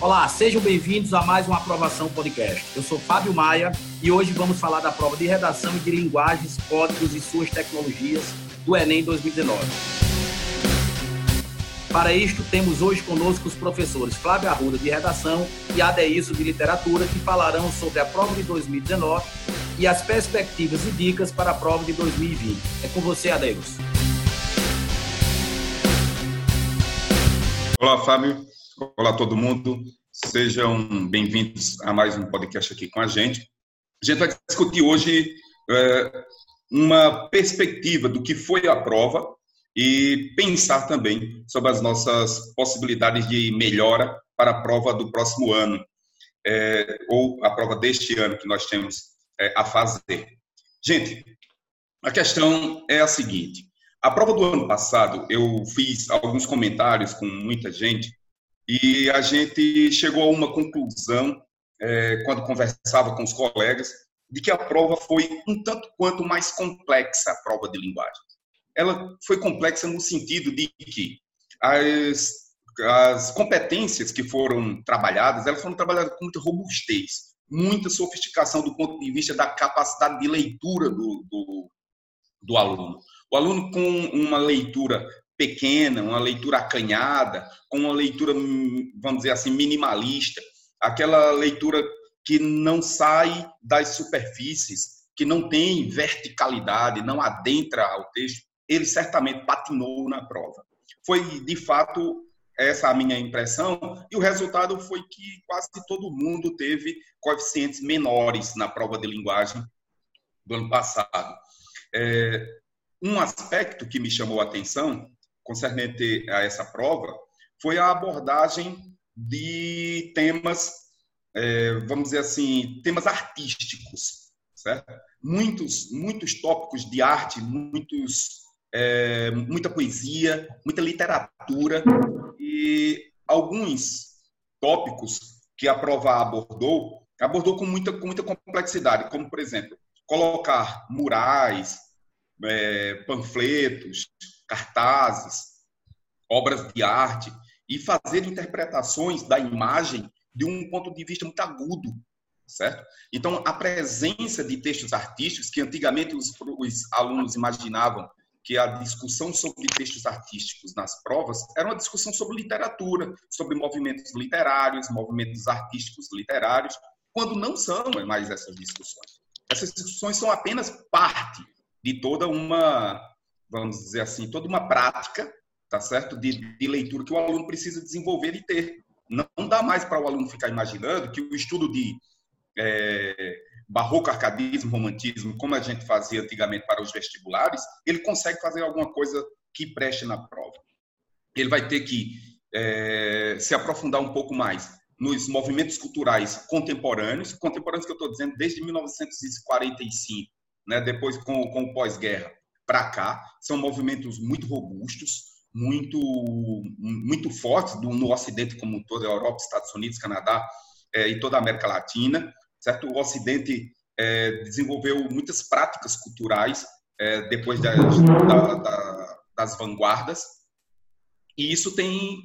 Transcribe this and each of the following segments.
Olá, sejam bem-vindos a mais uma aprovação podcast. Eu sou Fábio Maia e hoje vamos falar da prova de redação e de linguagens, códigos e suas tecnologias do Enem 2019. Para isto, temos hoje conosco os professores Flávio Arruda, de Redação, e Adeilson, de Literatura, que falarão sobre a prova de 2019 e as perspectivas e dicas para a prova de 2020. É com você, Adeilson. Olá, Fábio. Olá, todo mundo. Sejam bem-vindos a mais um podcast aqui com a gente. A gente vai discutir hoje é, uma perspectiva do que foi a prova e pensar também sobre as nossas possibilidades de melhora para a prova do próximo ano, é, ou a prova deste ano que nós temos é, a fazer. Gente, a questão é a seguinte: a prova do ano passado, eu fiz alguns comentários com muita gente e a gente chegou a uma conclusão, é, quando conversava com os colegas, de que a prova foi um tanto quanto mais complexa, a prova de linguagem. Ela foi complexa no sentido de que as, as competências que foram trabalhadas, elas foram trabalhadas com muita robustez, muita sofisticação do ponto de vista da capacidade de leitura do, do, do aluno. O aluno com uma leitura pequena, uma leitura acanhada, com uma leitura, vamos dizer assim, minimalista, aquela leitura que não sai das superfícies, que não tem verticalidade, não adentra ao texto, ele certamente patinou na prova. Foi, de fato, essa a minha impressão, e o resultado foi que quase todo mundo teve coeficientes menores na prova de linguagem do ano passado. É, um aspecto que me chamou a atenção concernente a essa prova foi a abordagem de temas, é, vamos dizer assim, temas artísticos, certo? Muitos, muitos tópicos de arte, muitos, é, muita poesia, muita literatura e alguns tópicos que a prova abordou, abordou com muita, com muita complexidade, como, por exemplo, colocar murais, é, panfletos, cartazes, obras de arte e fazer interpretações da imagem de um ponto de vista muito agudo, certo? Então, a presença de textos artísticos, que antigamente os, os alunos imaginavam que a discussão sobre textos artísticos nas provas era uma discussão sobre literatura, sobre movimentos literários, movimentos artísticos literários, quando não são mais essas discussões. Essas discussões são apenas parte de toda uma vamos dizer assim, toda uma prática, tá certo, de, de leitura que o aluno precisa desenvolver e ter. Não dá mais para o aluno ficar imaginando que o estudo de é, barroco, arcadismo, romantismo, como a gente fazia antigamente para os vestibulares, ele consegue fazer alguma coisa que preste na prova. Ele vai ter que é, se aprofundar um pouco mais nos movimentos culturais contemporâneos, contemporâneos que eu estou dizendo desde 1945, né, depois com, com o pós-guerra, para cá. São movimentos muito robustos, muito, muito fortes do, no Ocidente como toda a Europa, Estados Unidos, Canadá é, e toda a América Latina. Certo? O Ocidente é, desenvolveu muitas práticas culturais é, depois das, da, da, das vanguardas, e isso tem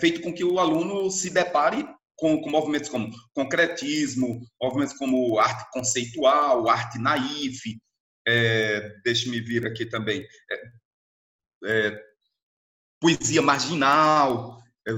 feito com que o aluno se depare com, com, movimentos como concretismo, movimentos como arte conceitual, arte naif, é, deixe-me vir aqui também, é, é, poesia marginal, é,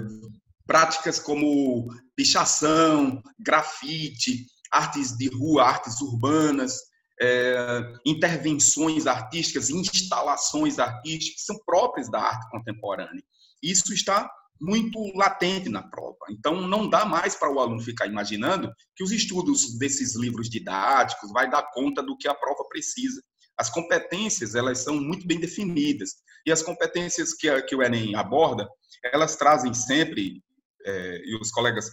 práticas como pichação, grafite, artes de rua, artes urbanas, é, intervenções artísticas, instalações artísticas, são próprias da arte contemporânea. Isso está muito latente na prova. Então, não dá mais para o aluno ficar imaginando que os estudos desses livros didáticos vai dar conta do que a prova precisa. As competências, elas são muito bem definidas. E as competências que, a, que o Enem aborda, elas trazem sempre, é, e os colegas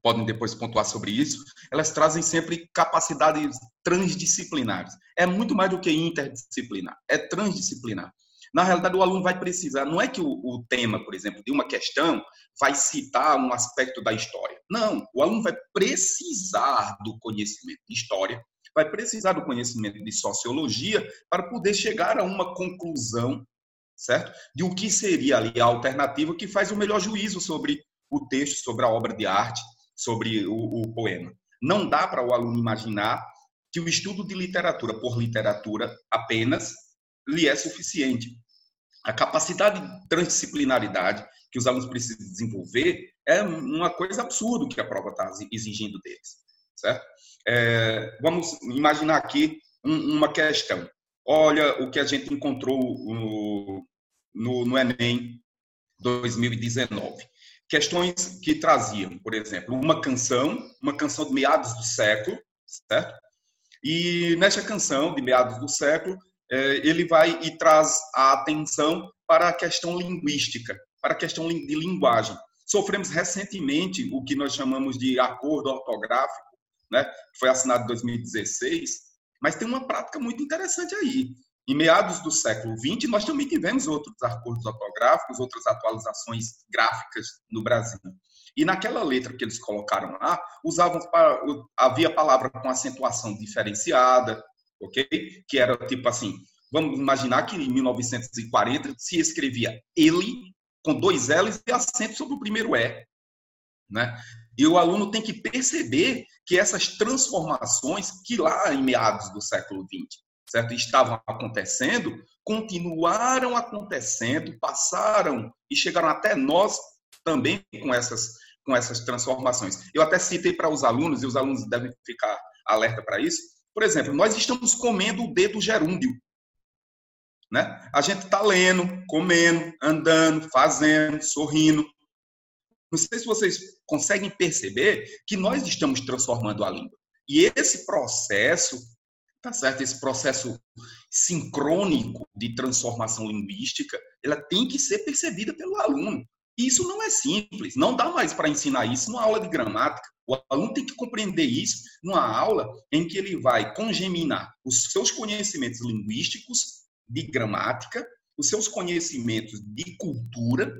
podem depois pontuar sobre isso, elas trazem sempre capacidades transdisciplinares. É muito mais do que interdisciplinar, é transdisciplinar. Na realidade, o aluno vai precisar, não é que o, o, tema, por exemplo, de uma questão vai citar um aspecto da história. Não, o aluno vai precisar do conhecimento de história, vai precisar do conhecimento de sociologia para poder chegar a uma conclusão, certo? De o que seria ali a alternativa que faz o melhor juízo sobre o texto, sobre a obra de arte, sobre o, o poema. Não dá para o aluno imaginar que o estudo de literatura por literatura apenas lhe é suficiente. A capacidade de transdisciplinaridade que os alunos precisam desenvolver é uma coisa absurda que a prova está exigindo deles, certo? É, vamos imaginar aqui um, uma questão. Olha o que a gente encontrou no, no, no Enem 2019. Questões que traziam, por exemplo, uma canção, uma canção de meados do século, certo? E nessa canção de meados do século, ele vai e traz a atenção para a questão linguística, para a questão de linguagem. Sofremos recentemente o que nós chamamos de acordo ortográfico, né? foi assinado em 2016, mas tem uma prática muito interessante aí. Em meados do século XX, nós também tivemos outros acordos ortográficos, outras atualizações gráficas no Brasil. E naquela letra que eles colocaram lá, usavam para, havia palavra com acentuação diferenciada, ok? Que era tipo assim, vamos imaginar que em 1940 se escrevia ele com dois L's e acento sobre o primeiro E, né? E o aluno tem que perceber que essas transformações que lá em meados do século XX certo? estavam acontecendo, continuaram acontecendo, passaram e chegaram até nós também com essas, com essas transformações. Eu até citei para os alunos, e os alunos devem ficar alerta para isso. Por exemplo, nós estamos comendo o dedo gerúndio. Né? A gente está lendo, comendo, andando, fazendo, sorrindo. Não sei se vocês conseguem perceber que nós estamos transformando a língua. E esse processo tá certo? Esse processo sincrônico de transformação linguística, ela tem que ser percebida pelo aluno. E isso não é simples, não dá mais para ensinar isso numa aula de gramática. O aluno tem que compreender isso numa aula em que ele vai congeminar os seus conhecimentos linguísticos de gramática, os seus conhecimentos de cultura,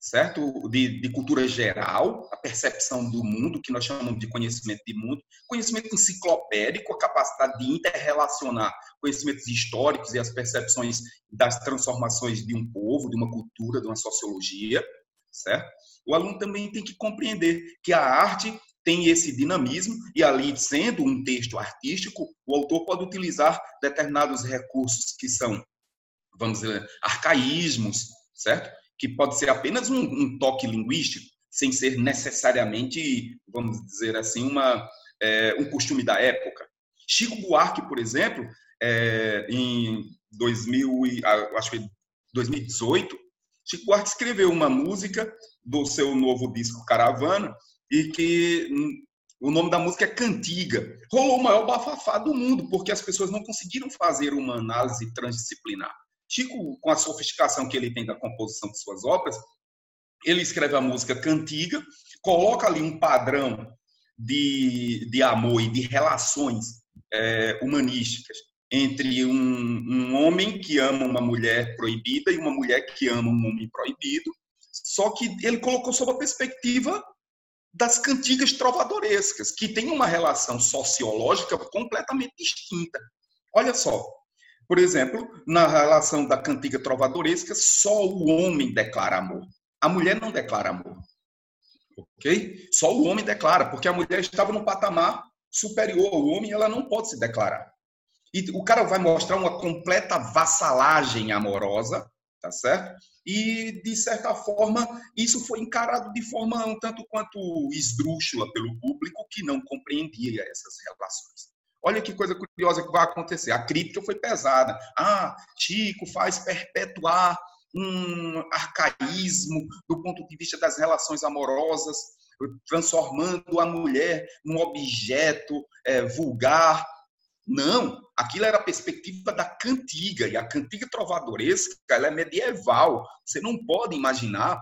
certo? De, de, cultura geral, a percepção do mundo, que nós chamamos de conhecimento de mundo, conhecimento enciclopédico, a capacidade de interrelacionar conhecimentos históricos e as percepções das transformações de um povo, de uma cultura, de uma sociologia, certo? O aluno também tem que compreender que a arte tem esse dinamismo e ali, sendo um texto artístico, o autor pode utilizar determinados recursos que são, vamos dizer, arcaísmos, certo? que pode ser apenas um, um toque linguístico, sem ser necessariamente, vamos dizer assim, uma, é, um costume da época. Chico Buarque, por exemplo, é, em 2000, acho que 2018, Chico Buarque escreveu uma música do seu novo disco Caravana e que hum, o nome da música é Cantiga. Rolou o maior bafafá do mundo, porque as pessoas não conseguiram fazer uma análise transdisciplinar. Chico, com a sofisticação que ele tem da composição de suas obras, ele escreve a música cantiga, coloca ali um padrão de, de amor e de relações é, humanísticas entre um, um homem que ama uma mulher proibida e uma mulher que ama um homem proibido, só que ele colocou sob a perspectiva das cantigas trovadorescas, que tem uma relação sociológica completamente distinta. Olha só, por exemplo, na relação da cantiga trovadoresca, só o homem declara amor. A mulher não declara amor. Ok? Só o homem declara, porque a mulher estava no patamar superior ao homem ela não pode se declarar. E o cara vai mostrar uma completa vassalagem amorosa, tá certo? E, de certa forma, isso foi encarado de forma um tanto quanto esdrúxula pelo público que não compreendia essas relações. Olha que coisa curiosa que vai acontecer. A crítica foi pesada. Ah, Chico faz perpetuar um arcaísmo do ponto de vista das relações amorosas, transformando a mulher num objeto é, vulgar. Não, aquilo era a perspectiva da cantiga, e a cantiga trovadoresca ela é medieval. Você não pode imaginar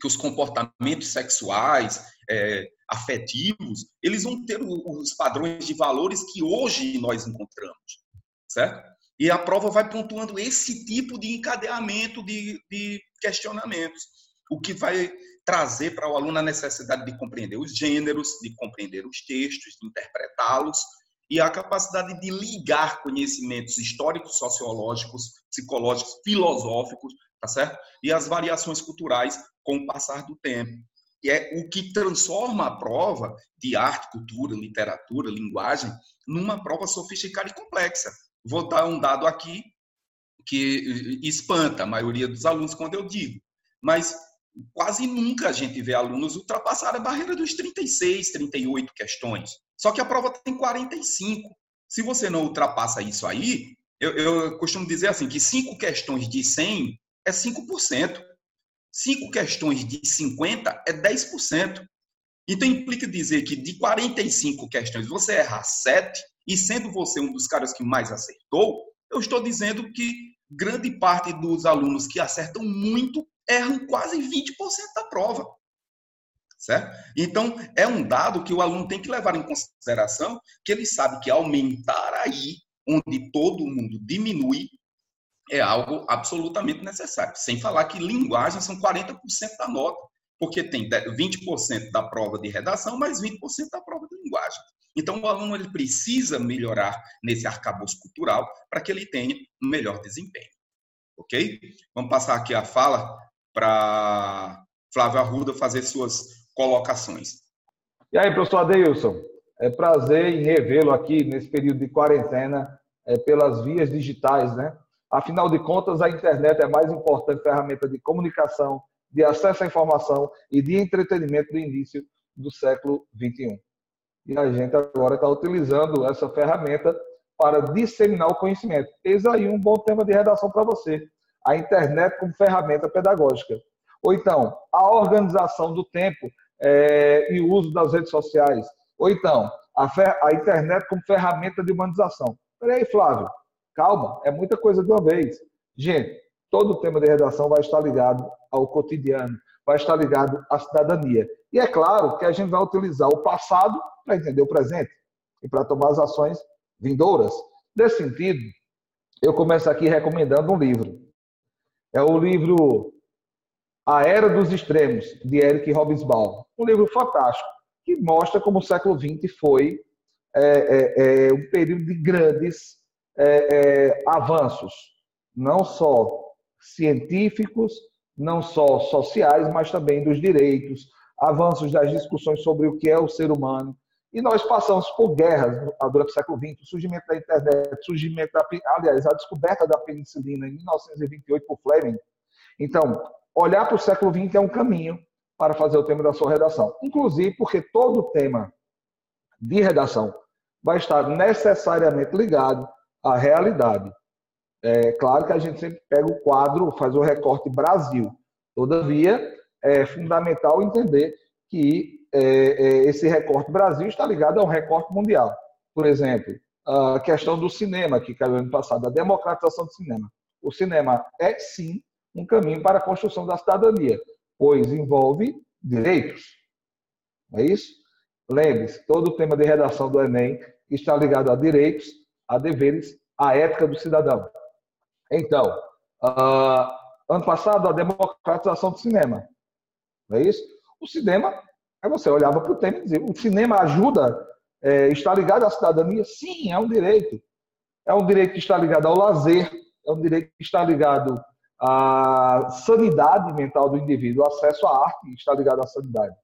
que os comportamentos sexuais, é, afetivos, eles vão ter os padrões de valores que hoje nós encontramos, certo? E a prova vai pontuando esse tipo de encadeamento de, de questionamentos, o que vai trazer para o aluno a necessidade de compreender os gêneros, de compreender os textos, de interpretá-los, e a capacidade de ligar conhecimentos históricos, sociológicos, psicológicos, filosóficos, tá certo? E as variações culturais com o passar do tempo. é o que transforma a prova de arte, cultura, literatura, linguagem, numa prova sofisticada e complexa. Vou dar um dado aqui que espanta a maioria dos alunos quando eu digo, mas quase nunca a gente vê alunos ultrapassar a barreira dos 36, 38 questões. Só que a prova tem 45. Se você não ultrapassa isso aí, eu, eu costumo dizer assim, que cinco questões de 100 é 5%. Cinco questões de 50 é 10%. Então implica dizer que de 45 questões você errar 7, e sendo você um dos caras que mais acertou, eu estou dizendo que grande parte dos alunos que acertam muito erram quase 20% da prova. Certo? Então, é um dado que o aluno tem que levar em consideração, que ele sabe que aumentar aí, onde todo mundo diminui, é algo absolutamente necessário. Sem falar que linguagem são 40% da nota, porque tem 20% da prova de redação, mais 20% da prova de linguagem. Então, o aluno ele precisa melhorar nesse arcabouço cultural para que ele tenha um melhor desempenho. Ok? Vamos passar aqui a fala para Flávio Arruda fazer suas colocações. E aí, professor Adeilson, é prazer em revê-lo aqui nesse período de quarentena é, pelas vias digitais, né? Afinal de contas, a internet é a mais importante ferramenta de comunicação, de acesso à informação e de entretenimento do início do século XXI. E a gente agora está utilizando essa ferramenta para disseminar o conhecimento. Eis aí um bom tema de redação para você. A internet como ferramenta pedagógica. Ou então, a organização do tempo é, e o uso das redes sociais. Ou então, a, a internet como ferramenta de humanização. Peraí, Flávio, Calma, é muita coisa de uma vez. Gente, todo o tema de redação vai estar ligado ao cotidiano, vai estar ligado à cidadania. E é claro que a gente vai utilizar o passado para entender o presente e para tomar as ações vindouras. Nesse sentido, eu começo aqui recomendando um livro. É o livro A Era dos Extremos, de Eric Hobsbawm. Um livro fantástico, que mostra como o século XX foi é, é, é, um período de grandes é, é, avanços, não só científicos, não só sociais, mas também dos direitos, avanços das discussões sobre o que é o ser humano. E nós passamos por guerras durante o século XX, o surgimento da internet, surgimento da, aliás, a descoberta da penicilina em 1928 por Fleming. Então, olhar para o século XX é um caminho para fazer o tema da sua redação. Inclusive porque todo tema de redação vai estar necessariamente ligado a realidade. É claro que a gente sempre pega o quadro, faz o recorte Brasil. Todavia, é fundamental entender que é, é, esse recorte Brasil está ligado a um recorte mundial. Por exemplo, a questão do cinema, que caiu ano passado, a democratização do cinema. O cinema é, sim, um caminho para a construção da cidadania, pois envolve direitos. É isso? Lembre-se, todo o tema de redação do Enem está ligado a direitos a deveres, a ética do cidadão. Então, uh, ano passado, a democratização do cinema. Não é isso? O cinema, aí você olhava para o tema e dizia: o cinema ajuda, é, está ligado à cidadania? Sim, é um direito. É um direito que está ligado ao lazer, é um direito que está ligado à sanidade mental do indivíduo, o acesso à arte está ligado à sanidade.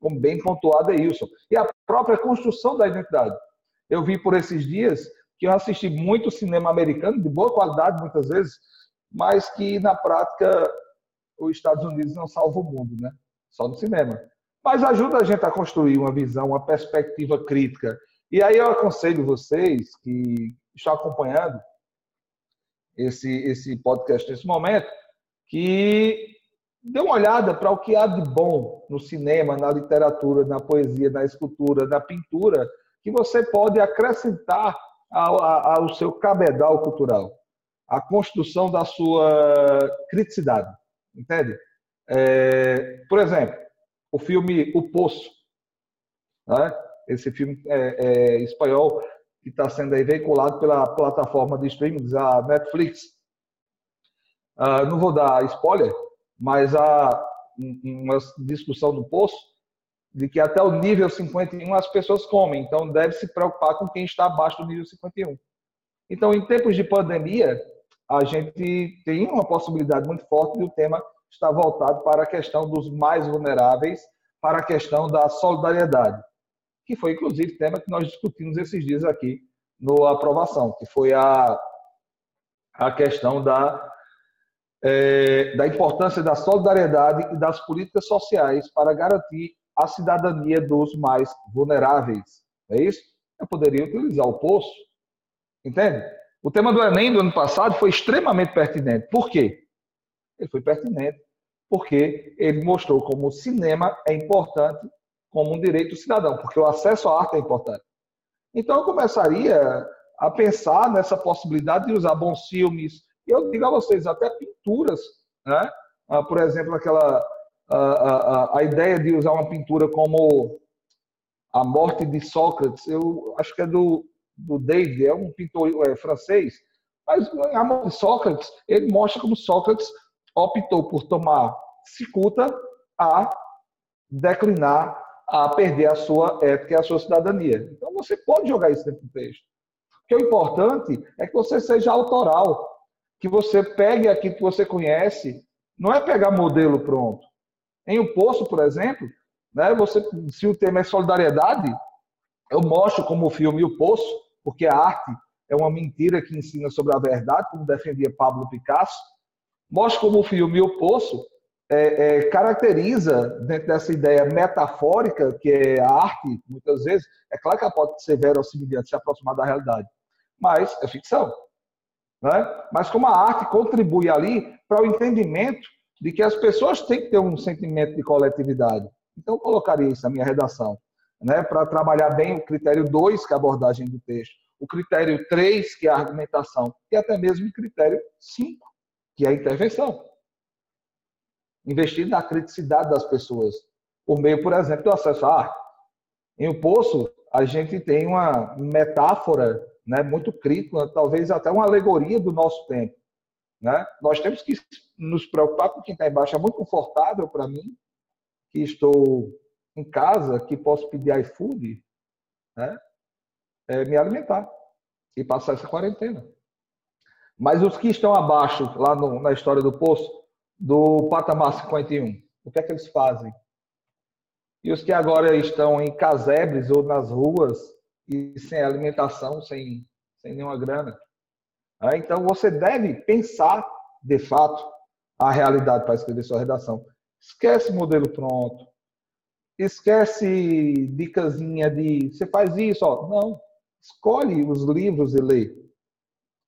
Como bem pontuado é isso. E a própria construção da identidade. Eu vi por esses dias que eu assisti muito cinema americano, de boa qualidade muitas vezes, mas que na prática os Estados Unidos não salvam o mundo, né? Só no cinema. Mas ajuda a gente a construir uma visão, uma perspectiva crítica. E aí eu aconselho vocês que estão acompanhando esse, esse podcast nesse momento, que dê uma olhada para o que há de bom no cinema, na literatura, na poesia, na escultura, na pintura, que você pode acrescentar ao, ao seu cabedal cultural, a construção da sua criticidade, entende? É, por exemplo, o filme O Poço, né? esse filme é, é, espanhol que está sendo aí veiculado pela plataforma de streaming, a Netflix. Uh, não vou dar spoiler, mas há uma discussão do Poço de que até o nível 51 as pessoas comem, então deve se preocupar com quem está abaixo do nível 51. Então, em tempos de pandemia, a gente tem uma possibilidade muito forte de o tema estar voltado para a questão dos mais vulneráveis, para a questão da solidariedade, que foi inclusive tema que nós discutimos esses dias aqui no aprovação, que foi a, a questão da, é, da importância da solidariedade e das políticas sociais para garantir a cidadania dos mais vulneráveis. É isso? Eu poderia utilizar o poço, entende? O tema do Enem do ano passado foi extremamente pertinente. Por quê? Ele foi pertinente porque ele mostrou como o cinema é importante como um direito cidadão, porque o acesso à arte é importante. Então eu começaria a pensar nessa possibilidade de usar bons filmes, eu digo a vocês, até pinturas, né? Ah, por exemplo, aquela a, a, a ideia de usar uma pintura como a morte de Sócrates, eu acho que é do, do David, é um pintor é, francês, mas a morte de Sócrates, ele mostra como Sócrates optou por tomar cicuta a declinar, a perder a sua ética e a sua cidadania. Então você pode jogar isso dentro do texto. Porque o importante é que você seja autoral, que você pegue aquilo que você conhece, não é pegar modelo pronto. Em O Poço, por exemplo, né, você, se o tema é solidariedade, eu mostro como o filme O Poço, porque a arte é uma mentira que ensina sobre a verdade, como defendia Pablo Picasso, mostra como o filme O Poço é, é, caracteriza, dentro dessa ideia metafórica, que é a arte, muitas vezes, é claro que ela pode ser verossimilhante, se aproximar da realidade, mas é ficção. Né? Mas como a arte contribui ali para o entendimento de que as pessoas têm que ter um sentimento de coletividade. Então, eu colocaria isso na minha redação, né? para trabalhar bem o critério 2, que é a abordagem do texto, o critério 3, que é a argumentação, e até mesmo o critério 5, que é a intervenção. Investir na criticidade das pessoas, por meio, por exemplo, do acesso à arte. Em O Poço, a gente tem uma metáfora né, muito crítica, talvez até uma alegoria do nosso tempo. Né? Nós temos que nos preocupar com quem está embaixo. É muito confortável para mim, que estou em casa, que posso pedir iFood, né? É, me alimentar e passar essa quarentena. Mas os que estão abaixo, lá no, na história do poço, do patamar 51, o que é que eles fazem? E os que agora estão em casebres ou nas ruas e sem alimentação, sem, sem nenhuma grana. Ah, então você deve pensar, de fato, a realidade para escrever sua redação. Esquece modelo pronto. Esquece dicasinha de você faz isso, ó. Não. Escolhe os livros e lê.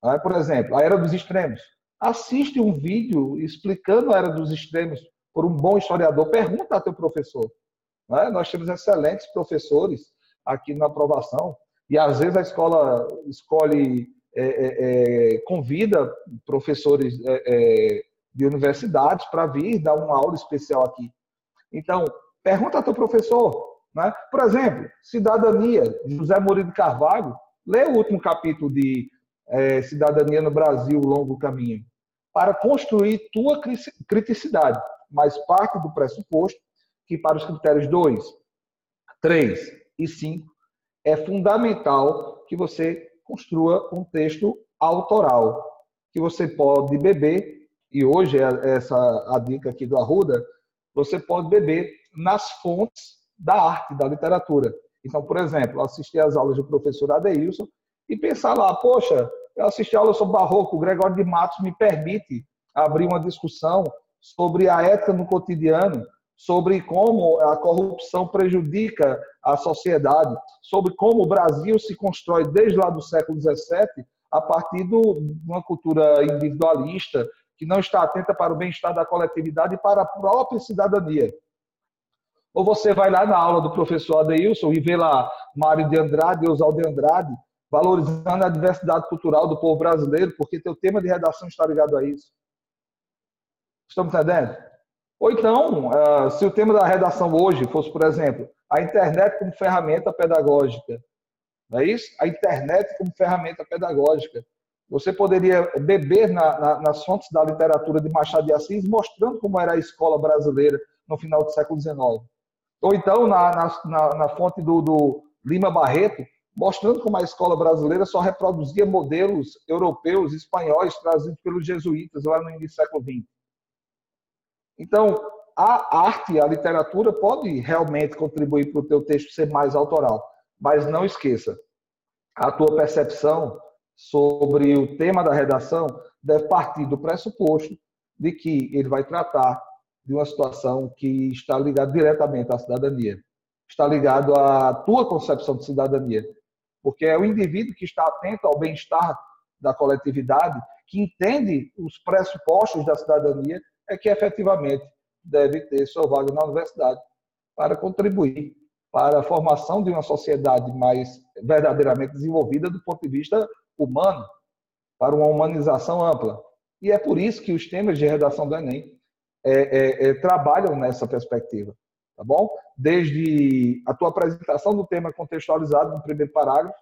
Ah, por exemplo, a Era dos Extremos. Assiste um vídeo explicando a Era dos Extremos por um bom historiador. Pergunta a teu professor. É? Nós temos excelentes professores aqui na aprovação e às vezes a escola escolhe, é, é, é convida professores é, é, de universidades para vir dar uma aula especial aqui. Então, pergunta ao teu professor. Né? Por exemplo, Cidadania, José Murilo Carvalho, lê o último capítulo de é, cidadania no Brasil, longo caminho, para construir tua criticidade, mas parte do pressuposto que para os critérios 2, 3 e 5 é fundamental que você construa um texto autoral, que você pode beber, e hoje é essa a dica aqui do Arruda, você pode beber nas fontes da arte, da literatura. Então, por exemplo, assistir às aulas do professor Adeilson e pensar lá, poxa, eu assisti a aula sobre barroco, o Gregório de Matos me permite abrir uma discussão sobre a ética no cotidiano, sobre como a corrupção prejudica a sociedade, sobre como o Brasil se constrói desde lá do século XVII a partir de uma cultura individualista que não está atenta para o bem-estar da coletividade e para a própria cidadania. Ou você vai lá na aula do professor Adeilson e vê lá Mário de Andrade Oswaldo de Andrade valorizando a diversidade cultural do povo brasileiro, porque teu tema de redação está ligado a isso. Estamos entendendo? Ou então, eh, se o tema da redação hoje fosse, por exemplo, a internet como ferramenta pedagógica, não é isso? A internet como ferramenta pedagógica. Você poderia beber na, na, nas fontes da literatura de Machado de Assis, mostrando como era a escola brasileira no final do século XIX. Ou então na, na fonte do, do Lima Barreto, mostrando como a escola brasileira só reproduzia modelos europeus, espanhóis, trazidos pelos jesuítas lá no início do século XX. Então, a arte, a literatura pode realmente contribuir para o teu texto ser mais autoral, mas não esqueça, a tua percepção sobre o tema da redação deve partir do pressuposto de que ele vai tratar de uma situação que está ligada diretamente à cidadania, está ligado à tua concepção de cidadania, porque é o indivíduo que está atento ao bem-estar da coletividade, que entende os pressupostos da cidadania, é que efetivamente deve ter sua vaga na universidade para contribuir para a formação de uma sociedade mais verdadeiramente desenvolvida do ponto de vista humano, para uma humanização ampla. E é por isso que os temas de redação do Enem é, é, é, trabalham nessa perspectiva, tá bom? Desde a tua apresentação do tema contextualizado no primeiro parágrafo,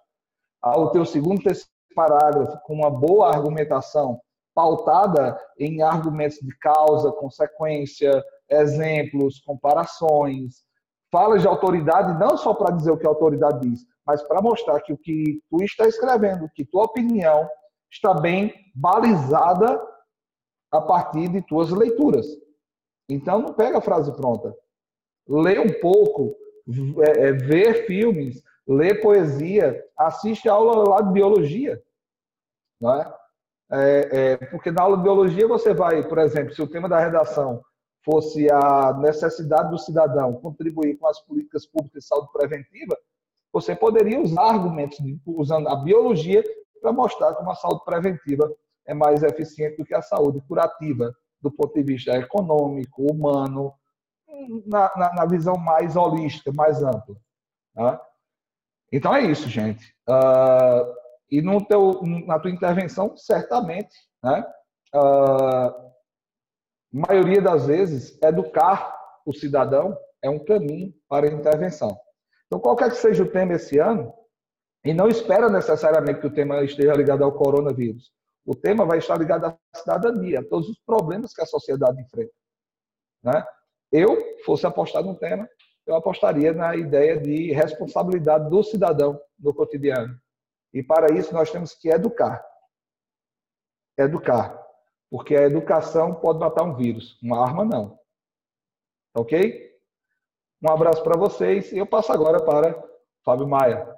ao teu segundo terceiro parágrafo com uma boa argumentação pautada em argumentos de causa, consequência, exemplos, comparações, falas de autoridade não só para dizer o que a autoridade diz, mas para mostrar que o que tu está escrevendo, que tua opinião está bem balizada a partir de tuas leituras. Então não pega a frase pronta. Lê um pouco, é, é, vê filmes, lê poesia, assiste aula lá de biologia. Não é? É, é, porque na aula de biologia você vai, por exemplo, se o tema da redação fosse a necessidade do cidadão contribuir com as políticas públicas de saúde preventiva, você poderia usar argumentos usando a biologia para mostrar como a saúde preventiva é mais eficiente do que a saúde curativa, do ponto de vista econômico, humano, na, na, na visão mais holística, mais ampla. Tá? Então é isso, gente. Uh, e no teu, na tua intervenção, certamente, né? Uh, maioria das vezes, educar o cidadão é um caminho para a intervenção. Então, qualquer que seja o tema esse ano, e não espera necessariamente que o tema esteja ligado ao coronavírus. O tema vai estar ligado à cidadania, a todos os problemas que a sociedade enfrenta. Né? Eu, fosse apostar no tema, eu apostaria na ideia de responsabilidade do cidadão no cotidiano. E para isso nós temos que educar. Educar. Porque a educação pode matar um vírus, uma arma não. Ok? Um abraço para vocês e eu passo agora para Fábio Maia.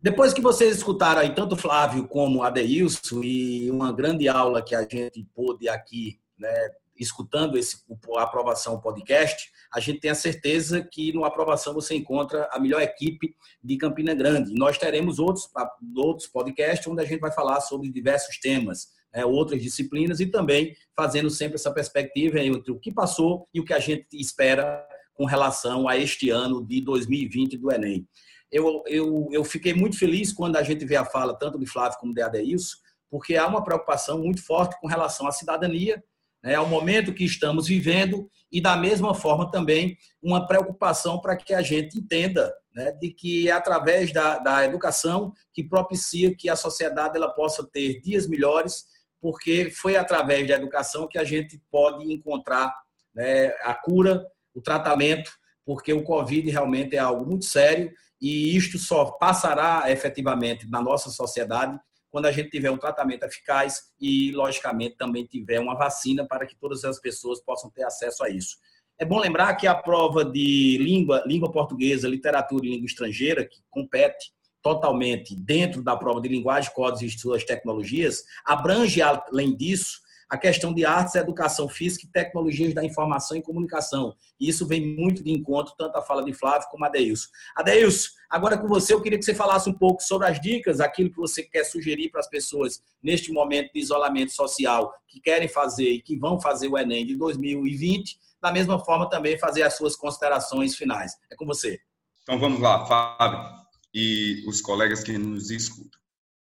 Depois que vocês escutaram aí tanto Flávio como Adeilson e uma grande aula que a gente pôde aqui, né, escutando esse a aprovação podcast, a gente tem a certeza que no aprovação você encontra a melhor equipe de Campina Grande. nós teremos outros outros podcasts onde a gente vai falar sobre diversos temas, né, outras disciplinas e também fazendo sempre essa perspectiva entre o que passou e o que a gente espera com relação a este ano de 2020 do Enem eu, eu, eu fiquei muito feliz quando a gente vê a fala tanto de Flávio como de Adeilson, porque há uma preocupação muito forte com relação à cidadania, né, ao momento que estamos vivendo e, da mesma forma, também uma preocupação para que a gente entenda né, de que é através da, da educação que propicia que a sociedade ela possa ter dias melhores, porque foi através da educação que a gente pode encontrar né, a cura, o tratamento, porque o Covid realmente é algo muito sério e isto só passará efetivamente na nossa sociedade quando a gente tiver um tratamento eficaz e, logicamente, também tiver uma vacina para que todas as pessoas possam ter acesso a isso. É bom lembrar que a prova de língua, língua portuguesa, literatura e língua estrangeira, que compete totalmente dentro da prova de linguagem, códigos e suas tecnologias, abrange, além disso, a questão de artes, educação física e tecnologias da informação e comunicação. E isso vem muito de encontro, tanto a fala de Flávio como a Adeilson. Adeilson, agora com você, eu queria que você falasse um pouco sobre as dicas, aquilo que você quer sugerir para as pessoas neste momento de isolamento social, que querem fazer e que vão fazer o Enem de 2020, da mesma forma também fazer as suas considerações finais. É com você. Então vamos lá, Fábio e os colegas que nos escutam.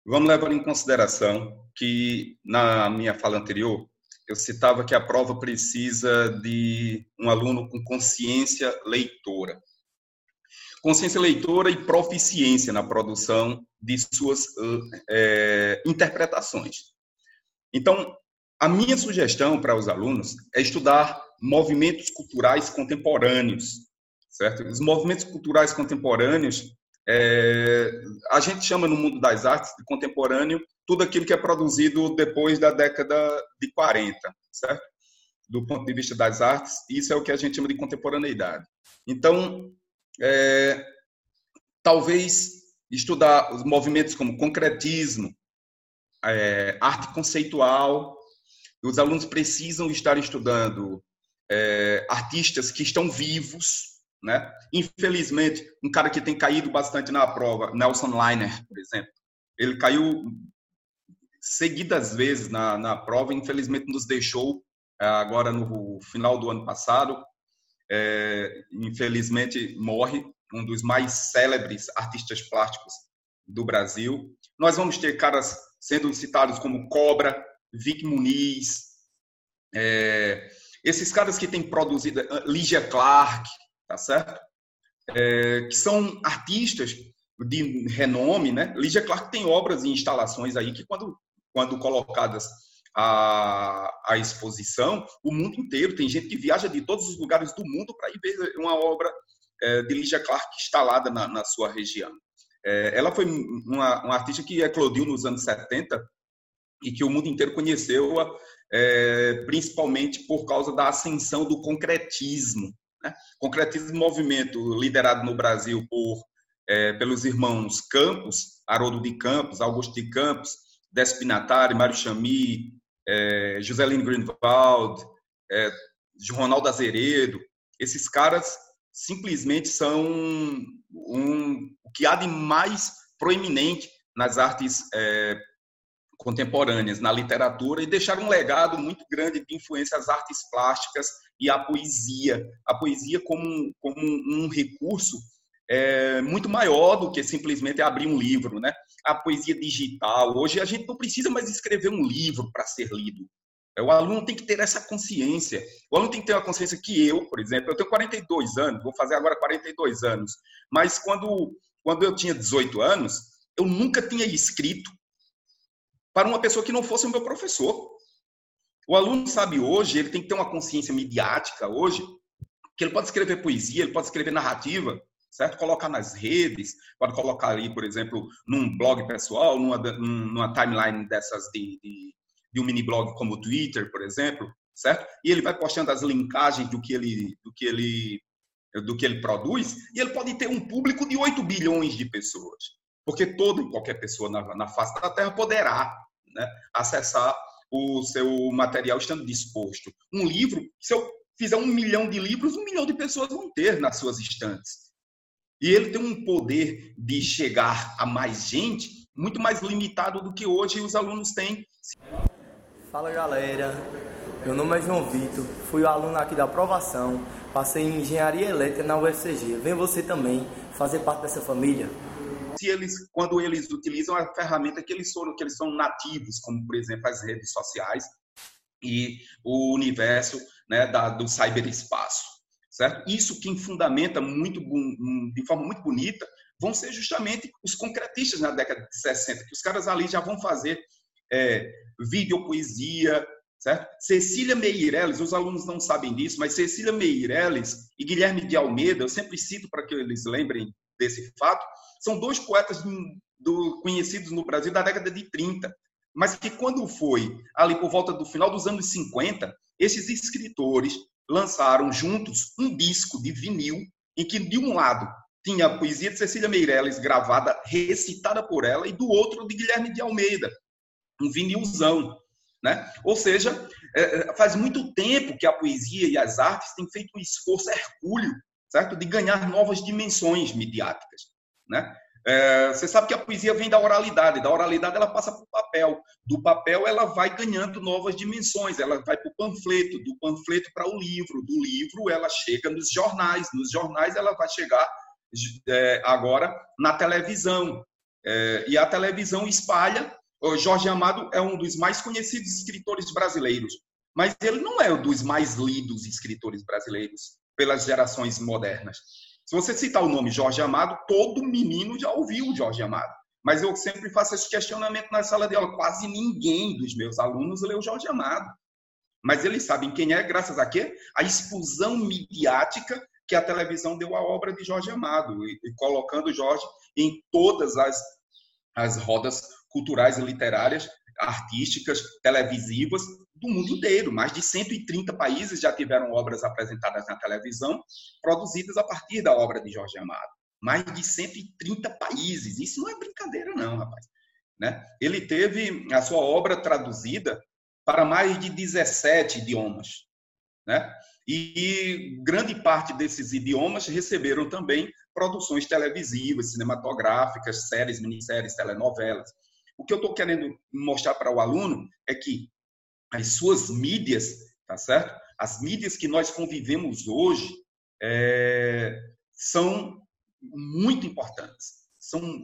Vamos levar em consideração que, na minha fala anterior, eu citava que a prova precisa de um aluno com consciência leitora. Consciência leitora e proficiência na produção de suas é, interpretações. Então, a minha sugestão para os alunos é estudar movimentos culturais contemporâneos, certo? Os movimentos culturais contemporâneos é, a gente chama no mundo das artes de contemporâneo tudo aquilo que é produzido depois da década de 40, certo? do ponto de vista das artes, isso é o que a gente chama de contemporaneidade. Então, é, talvez estudar os movimentos como concretismo, é, arte conceitual, os alunos precisam estar estudando é, artistas que estão vivos, né? Infelizmente, um cara que tem caído bastante na prova, Nelson Liner, por exemplo, ele caiu seguidas vezes na, na prova, infelizmente nos deixou é, agora no final do ano passado. É, infelizmente morre um dos mais célebres artistas plásticos do Brasil. Nós vamos ter caras sendo citados como Cobra, Vic Muniz, é, esses caras que têm produzido, Lígia Clark, tá certo? É, que são artistas de renome, né? Lígia Clark tem obras e instalações aí que quando quando colocadas à, à exposição, o mundo inteiro tem gente que viaja de todos os lugares do mundo para ir ver uma obra é, de Lígia Clark instalada na, na sua região. É, ela foi uma, uma, artista que eclodiu nos anos 70 e que o mundo inteiro conheceu, é, principalmente por causa da ascensão do concretismo. Né? Concretismo movimento liderado no Brasil por é, pelos irmãos Campos, Haroldo de Campos, Augusto de Campos, Despinatari, Mário Chami, é, Joseline Greenwald, é, Ronaldo Azeredo, esses caras simplesmente são um, o que há de mais proeminente nas artes é, contemporâneas, na literatura, e deixaram um legado muito grande de influência às artes plásticas e à poesia. A poesia como, como um recurso é, muito maior do que simplesmente abrir um livro, né? A poesia digital. Hoje a gente não precisa mais escrever um livro para ser lido. É, o aluno tem que ter essa consciência. O aluno tem que ter uma consciência que eu, por exemplo, eu tenho 42 anos, vou fazer agora 42 anos, mas quando, quando eu tinha 18 anos, eu nunca tinha escrito para uma pessoa que não fosse o meu professor. O aluno sabe hoje, ele tem que ter uma consciência midiática hoje, que ele pode escrever poesia, ele pode escrever narrativa, certo? Colocar nas redes, pode colocar ali, por exemplo, num blog pessoal, numa, numa timeline dessas de, de, de um mini blog como o Twitter, por exemplo, certo? E ele vai postando as linkagens do que ele, do que ele, do que ele produz, e ele pode ter um público de 8 bilhões de pessoas, porque toda e qualquer pessoa na, na face da Terra poderá né, acessar o seu material estando disposto. Um livro, se eu fizer um milhão de livros, um milhão de pessoas vão ter nas suas estantes. E ele tem um poder de chegar a mais gente muito mais limitado do que hoje os alunos têm. Fala galera, meu nome é João Vitor, fui aluno aqui da aprovação, passei em engenharia elétrica na UFCG. Vem você também fazer parte dessa família. Se eles, quando eles utilizam a ferramenta que eles são, que eles são nativos, como por exemplo as redes sociais e o universo né, da, do cyberespaço certo? Isso quem fundamenta muito de forma muito bonita vão ser justamente os concretistas na década de 60, que os caras ali já vão fazer é, videopoesia, certo? Cecília Meirelles, os alunos não sabem disso, mas Cecília Meirelles e Guilherme de Almeida, eu sempre cito para que eles lembrem desse fato, são dois poetas do, conhecidos no Brasil da década de 30, mas que quando foi ali por volta do final dos anos 50, esses escritores lançaram juntos um disco de vinil em que de um lado tinha a poesia de Cecília Meirelles gravada, recitada por ela, e do outro de Guilherme de Almeida, um vinilzão. Né? Ou seja, é, é, faz muito tempo que a poesia e as artes têm feito um esforço hercúleo certo? de ganhar novas dimensões midiáticas. Né? É, você sabe que a poesia vem da oralidade, da oralidade ela passa para o papel, do papel ela vai ganhando novas dimensões, ela vai para o panfleto, do panfleto para o livro, do livro ela chega nos jornais, nos jornais ela vai chegar é, agora na televisão, é, e a televisão espalha. O Jorge Amado é um dos mais conhecidos escritores brasileiros, mas ele não é um dos mais lidos escritores brasileiros pelas gerações modernas. Se você citar o nome Jorge Amado, todo menino já ouviu o Jorge Amado. Mas eu sempre faço esse questionamento na sala de aula. Quase ninguém dos meus alunos leu Jorge Amado. Mas eles sabem quem é, graças a quê? A expulsão midiática que a televisão deu à obra de Jorge Amado, e, e colocando Jorge em todas as, as rodas culturais e literárias, artísticas, televisivas do mundo inteiro. Mais de 130 países já tiveram obras apresentadas na televisão, produzidas a partir da obra de Jorge Amado. Mais de 130 países. Isso não é brincadeira, não, rapaz. Né? Ele teve a sua obra traduzida para mais de 17 idiomas. Né? E grande parte desses idiomas receberam também produções televisivas, cinematográficas, séries, minisséries, telenovelas. O que eu estou querendo mostrar para o aluno é que as suas mídias, tá certo? As mídias que nós convivemos hoje é, são muito importantes, são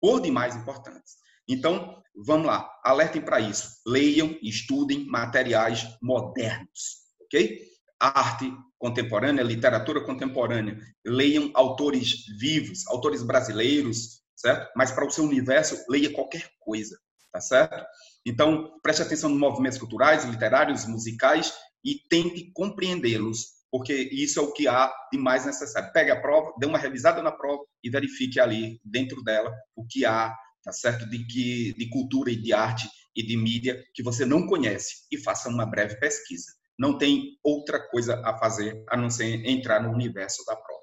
por demais importantes. Então, vamos lá, alertem para isso. Leiam estudem materiais modernos, ok? Arte contemporânea, literatura contemporânea. Leiam autores vivos, autores brasileiros, certo? Mas para o seu universo, leia qualquer coisa, tá certo? Então, preste atenção nos movimentos culturais, literários, musicais e tente compreendê-los, porque isso é o que há de mais necessário. Pegue a prova, dê uma revisada na prova e verifique ali dentro dela o que há, tá certo? De que de cultura e de arte e de mídia que você não conhece e faça uma breve pesquisa. Não tem outra coisa a fazer a não ser entrar no universo da prova.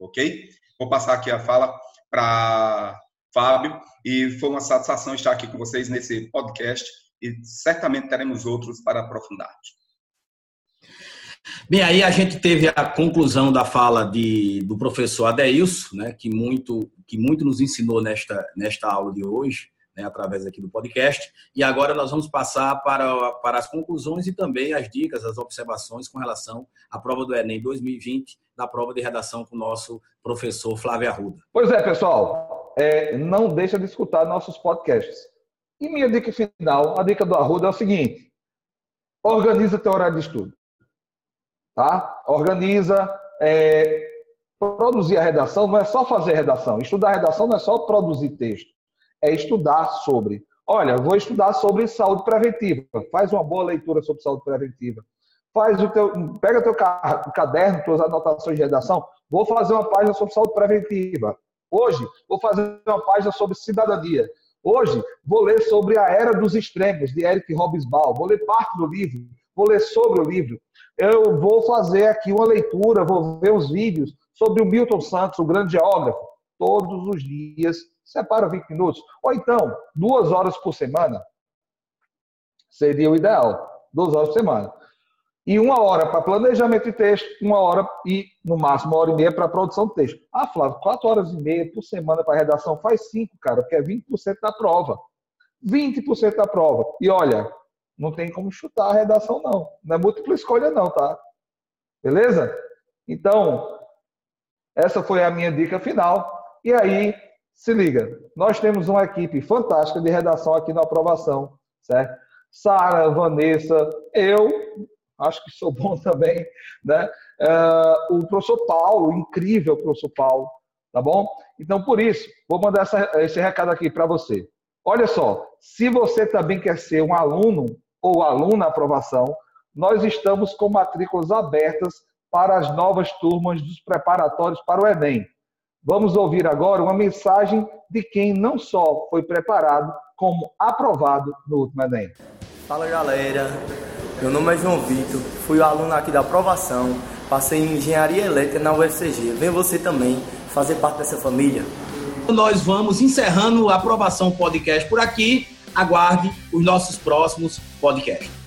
OK? Vou passar aqui a fala para Fábio, e foi uma satisfação estar aqui com vocês nesse podcast e certamente teremos outros para aprofundar. Bem, aí a gente teve a conclusão da fala de, do professor Adeilson, né, que, muito, que muito nos ensinou nesta, nesta aula de hoje, né, através aqui do podcast. E agora nós vamos passar para, para as conclusões e também as dicas, as observações com relação à prova do Enem 2020, da prova de redação com o nosso professor Flávio Arruda. Pois é, pessoal, é, não deixa de escutar nossos podcasts. E minha dica final, a dica do Arruda é o seguinte: organiza teu horário de estudo. Tá? Organiza. É, produzir a redação não é só fazer redação. Estudar redação não é só produzir texto. É estudar sobre. Olha, vou estudar sobre saúde preventiva. Faz uma boa leitura sobre saúde preventiva faz o teu, pega teu caderno, tuas anotações de redação, vou fazer uma página sobre saúde preventiva. Hoje, vou fazer uma página sobre cidadania. Hoje, vou ler sobre a Era dos Extremos, de Eric Hobsbawm. Vou ler parte do livro, vou ler sobre o livro. Eu vou fazer aqui uma leitura, vou ver os vídeos sobre o Milton Santos, o grande geógrafo. Todos os dias, separa 20 minutos. Ou então, duas horas por semana. Seria o ideal. Duas horas por semana e uma hora para planejamento de texto, uma hora e, no máximo, uma hora e meia para produção de texto. Ah, Flávio, quatro horas e meia por semana para redação faz cinco, cara, porque é 20% da prova. 20% da prova. E olha, não tem como chutar a redação, não. Não é múltipla escolha, não, tá? Beleza? Então, essa foi a minha dica final. E aí, se liga, nós temos uma equipe fantástica de redação aqui na aprovação, certo? Sara, Vanessa, eu, acho que sou bom também, né? Uh, o professor Paulo, incrível professor Paulo, tá bom? Então, por isso, vou mandar essa, esse recado aqui para você. Olha só, se você também quer ser um aluno ou aluna aprovação, nós estamos com matrículas abertas para as novas turmas dos preparatórios para o Enem. Vamos ouvir agora uma mensagem de quem não só foi preparado, como aprovado no último Enem. Fala galera, meu nome é João Vitor, fui aluno aqui da aprovação, passei em engenharia elétrica na UFCG. Vem você também fazer parte dessa família. Nós vamos encerrando a aprovação podcast por aqui. Aguarde os nossos próximos podcasts.